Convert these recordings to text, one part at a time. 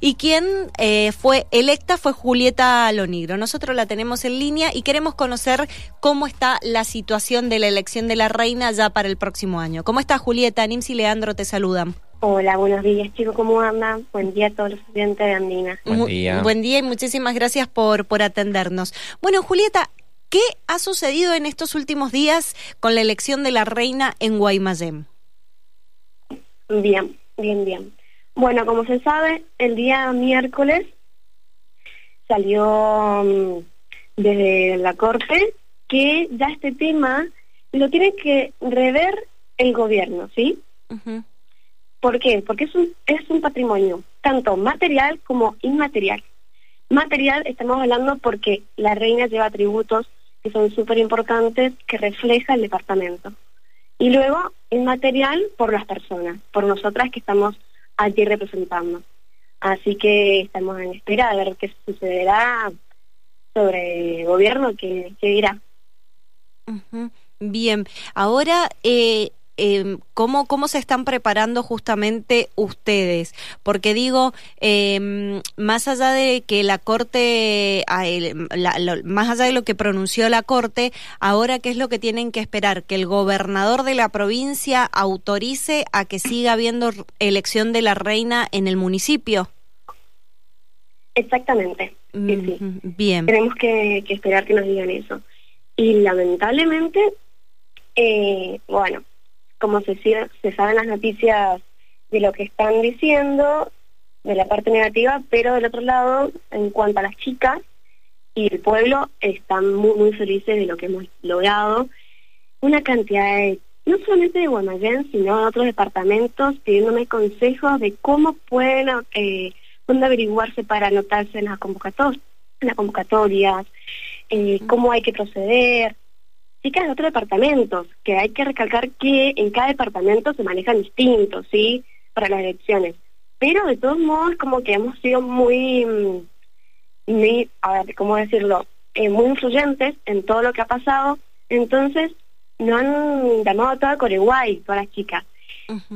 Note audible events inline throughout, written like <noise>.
y quien eh, fue electa fue Julieta Lonigro. Nosotros la tenemos en línea y queremos conocer cómo está la situación de la elección de la reina ya para el próximo año. ¿Cómo está Julieta? Nims y Leandro te saludan. Hola, buenos días chicos, ¿cómo andan? Buen día a todos los estudiantes de Andina. Buen día. Buen día y muchísimas gracias por, por atendernos. Bueno, Julieta, ¿qué ha sucedido en estos últimos días con la elección de la reina en Guaymallén? Bien, bien, bien. Bueno, como se sabe, el día miércoles salió mm, desde la Corte que ya este tema lo tiene que rever el gobierno, ¿sí? ¿Por qué? Porque es un, es un patrimonio, tanto material como inmaterial. Material estamos hablando porque la reina lleva atributos que son súper importantes que refleja el departamento. Y luego inmaterial por las personas, por nosotras que estamos allí representando. Así que estamos en espera de ver qué sucederá sobre el gobierno que, dirá. Bien, ahora eh, eh, ¿cómo, cómo se están preparando justamente ustedes. Porque digo, em, más allá de que la Corte, más allá de lo que pronunció la Corte, ahora qué es lo que tienen que esperar, que el gobernador de la provincia autorice a que siga habiendo elección de la reina en el municipio. Exactamente. Bien. Tenemos que, esperar que nos digan eso. Y lamentablemente, eh, bueno, como se, se saben las noticias de lo que están diciendo, de la parte negativa, pero del otro lado, en cuanto a las chicas y el pueblo, están muy, muy felices de lo que hemos logrado. Una cantidad de, no solamente de Guaymallén, sino de otros departamentos, pidiéndome consejos de cómo pueden, eh, dónde averiguarse para anotarse en las, convocatorias, en las convocatorias, eh, cómo hay que proceder, chicas de otros departamentos, que hay que recalcar que en cada departamento se manejan distintos, ¿sí? Para las elecciones. Pero de todos modos, como que hemos sido muy, mm, muy a ver, ¿cómo decirlo? Eh, muy influyentes en todo lo que ha pasado. Entonces, no han llamado a toda Coreguay, todas las chicas.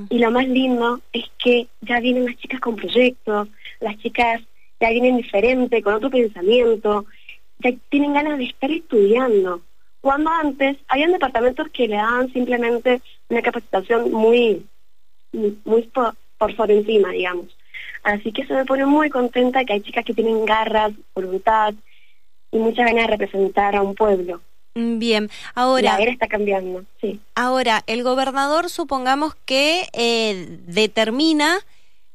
Y lo más lindo es que ya vienen las chicas con proyectos, las chicas ya vienen diferentes, con otro pensamiento, ya tienen ganas de estar estudiando. Cuando antes habían departamentos que le daban simplemente una capacitación muy, muy por, sobre encima, digamos. Así que eso me pone muy contenta que hay chicas que tienen garras, voluntad y muchas ganas de representar a un pueblo. Bien, ahora... La era está cambiando, sí. Ahora, el gobernador supongamos que eh, determina...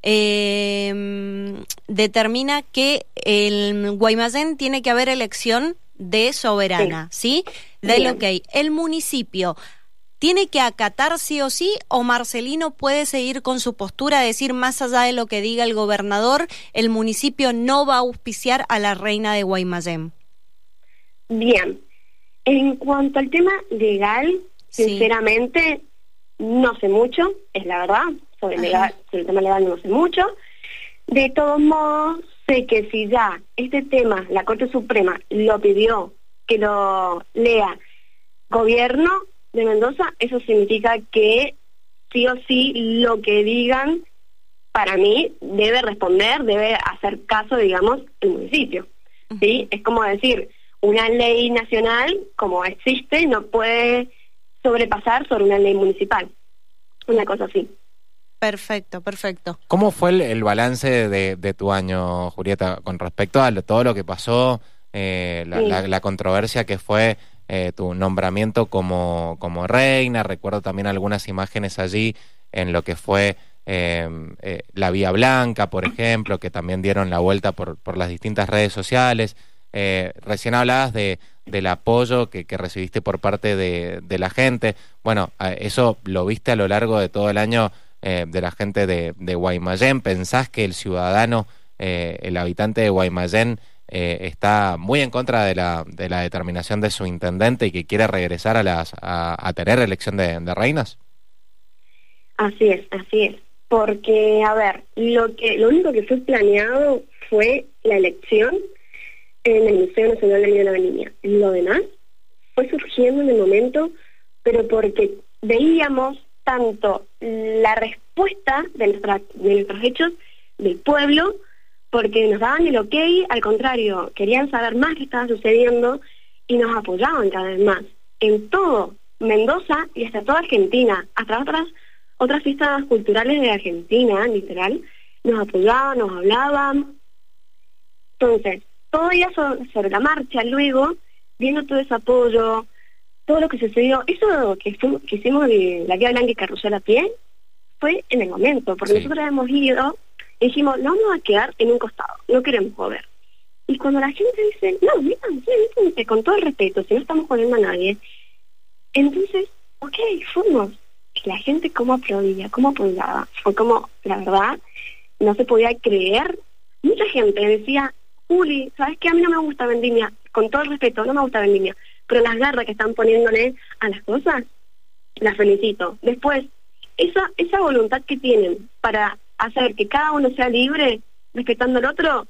Eh, determina que el Guaymallén tiene que haber elección de soberana, ¿sí? De lo que El municipio tiene que acatar sí o sí o Marcelino puede seguir con su postura, decir más allá de lo que diga el gobernador, el municipio no va a auspiciar a la reina de Guaymallén. Bien, en cuanto al tema legal, sinceramente no sé mucho, es la verdad, sobre, legal, sobre el tema legal no sé mucho. De todos modos, sé que si ya este tema la Corte Suprema lo pidió que lo lea gobierno de Mendoza, eso significa que sí o sí lo que digan para mí debe responder, debe hacer caso, digamos, el municipio. ¿sí? Es como decir, una ley nacional, como existe, no puede sobrepasar sobre una ley municipal. Una cosa así. Perfecto, perfecto. ¿Cómo fue el, balance de, tu año, Julieta, con respecto a todo lo que pasó, eh, la, controversia que fue eh, tu nombramiento como, como reina? Recuerdo también algunas imágenes allí en lo que fue em, eh, la Vía Blanca, por ejemplo, que también dieron la vuelta por, por las distintas redes sociales. recién hablabas de, del apoyo que, que recibiste por parte de, de la gente. Bueno, eso lo viste a lo largo de todo el año eh, de la gente de, de, Guaymallén? ¿Pensás que el ciudadano, eh, el habitante de Guaymallén, eh, está muy en contra de la, de la determinación de su intendente y que quiere regresar a, las, a, tener elección de, reinas? Así es, así es. Porque, a ver, lo, que, lo único que fue planeado fue la elección en el Museo Nacional de la Niña. Lo demás fue surgiendo en el momento, pero porque veíamos tanto la respuesta de, nuestros hechos del pueblo porque nos daban el ok, al contrario, querían saber más qué estaba sucediendo y nos apoyaban cada vez más en todo, Mendoza y hasta toda Argentina, hasta otras otras fiestas culturales de Argentina, literal, nos apoyaban, nos hablaban. Entonces, todo día sobre, la marcha, luego, viendo todo ese apoyo, todo lo que sucedió, eso que, que hicimos de la guía blanca y carrusel a pie, fue en el momento, porque nosotros hemos ido y dijimos, no vamos a quedar en un costado, no queremos joder. Y cuando la gente dice, no, métanse, con todo el respeto, si no estamos jodiendo a nadie, entonces, ok, fuimos. La gente cómo aplaudía, cómo apoyaba. Fue como, la verdad, no se podía creer. Mucha gente decía, Juli, ¿sabes qué? A mí no me gusta Vendimia. Con todo el respeto, no me gusta Vendimia. Pero las garras que están poniéndole a las cosas, las felicito. Después, esa, esa voluntad que tienen para hacer que cada uno sea libre, respetando al otro,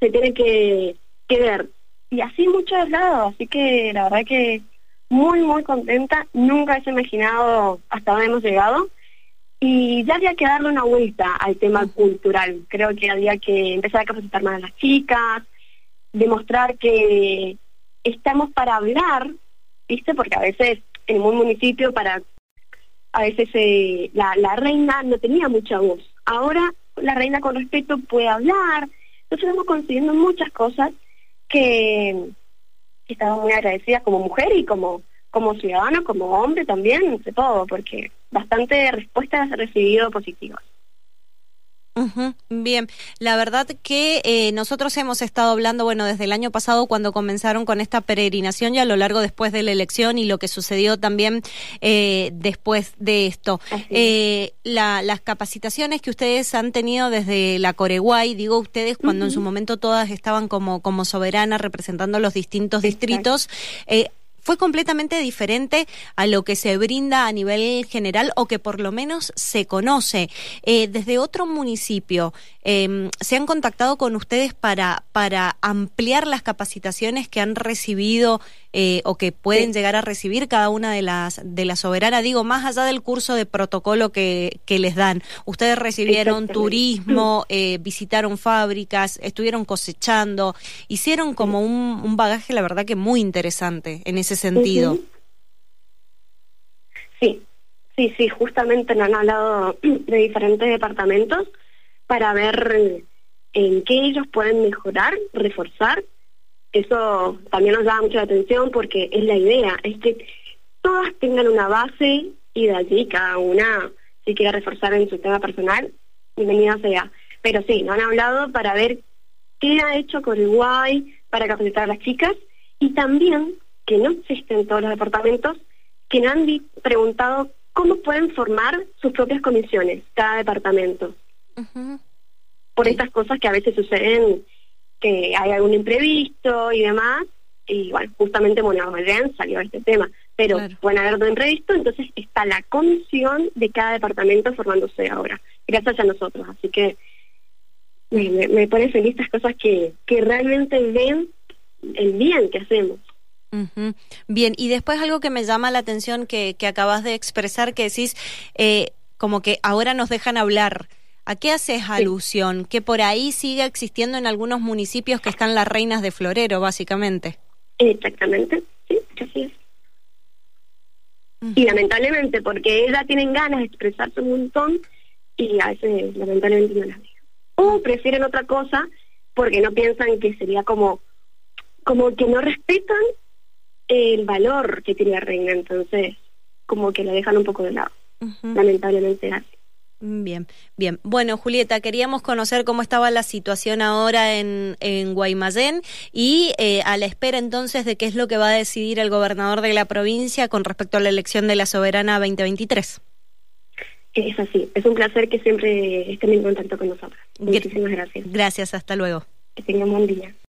se tiene que, que ver. Y así muchos lados. Así que la verdad que muy, muy contenta. Nunca he imaginado hasta dónde hemos llegado. Y ya había que darle una vuelta al tema cultural. Creo que había que empezar a capacitar más a las chicas, demostrar que estamos para hablar, ¿viste? Porque a veces en un municipio para a veces eh, la, reina no tenía mucha voz. Ahora la reina con respeto puede hablar. Entonces estamos consiguiendo muchas cosas que, estaba muy agradecida como mujer y como, como ciudadano, como hombre también, de todo, porque bastante respuestas recibido positivas. Bien, la verdad que eh, nosotros hemos estado hablando, bueno, desde el año pasado cuando comenzaron con esta peregrinación y a lo largo después de la elección y lo que sucedió también eh, después de esto. Eh, las capacitaciones que ustedes han tenido desde la Coreguay, digo ustedes, cuando en su momento todas estaban como, como soberanas representando los distintos distritos, fue completamente diferente a lo que se brinda a nivel general o que por lo menos se conoce. Eh, desde otro municipio, eh, ¿se han contactado con ustedes para, para ampliar las capacitaciones que han recibido eh, o que pueden llegar a recibir cada una de las de la soberana digo más allá del curso de protocolo que, que les dan. Ustedes recibieron turismo <clears throat> eh, visitaron fábricas estuvieron cosechando hicieron como un, un, bagaje la verdad que muy interesante en ese sentido. Sí sí sí justamente nos han hablado <clears throat> de diferentes departamentos para ver en qué ellos pueden mejorar reforzar eso también nos llama mucho la atención porque es la idea, es que todas tengan una base y de allí cada una, si quiere reforzar en su tema personal, bienvenida sea. Pero sí, nos han hablado para ver qué ha hecho Uruguay para capacitar a las chicas y también que no existen todos los departamentos que nos han preguntado cómo pueden formar sus propias comisiones, cada departamento. Por estas cosas que a veces suceden que hay algún imprevisto y demás, y bueno, justamente bueno, salió este tema, pero bueno pueden haber otro imprevisto, entonces está la comisión de cada departamento formándose ahora, gracias a nosotros, así que me, me pone feliz estas cosas que, que realmente ven el bien que hacemos. Bien, y después algo que me llama la atención que, que acabas de expresar, que decís, eh, como que ahora nos dejan hablar. ¿A qué haces alusión? Que por ahí sigue existiendo en algunos municipios que están las reinas de florero, básicamente. Exactamente, sí, así es. Y lamentablemente, porque ellas tienen ganas de expresarse un montón y a veces lamentablemente no las dejan. O prefieren otra cosa porque no piensan que sería como, como que no respetan el valor que tiene la reina, entonces como que la dejan un poco de lado. Lamentablemente así. Bien, bien. Bueno, Julieta, queríamos conocer cómo estaba la situación ahora en, en Guaymallén y eh, a la espera entonces de qué es lo que va a decidir el gobernador de la provincia con respecto a la elección de la soberana 2023. Es así, es un placer que siempre estén en contacto con nosotros. Muchísimas gracias. Gracias, hasta luego. Que tengan buen día.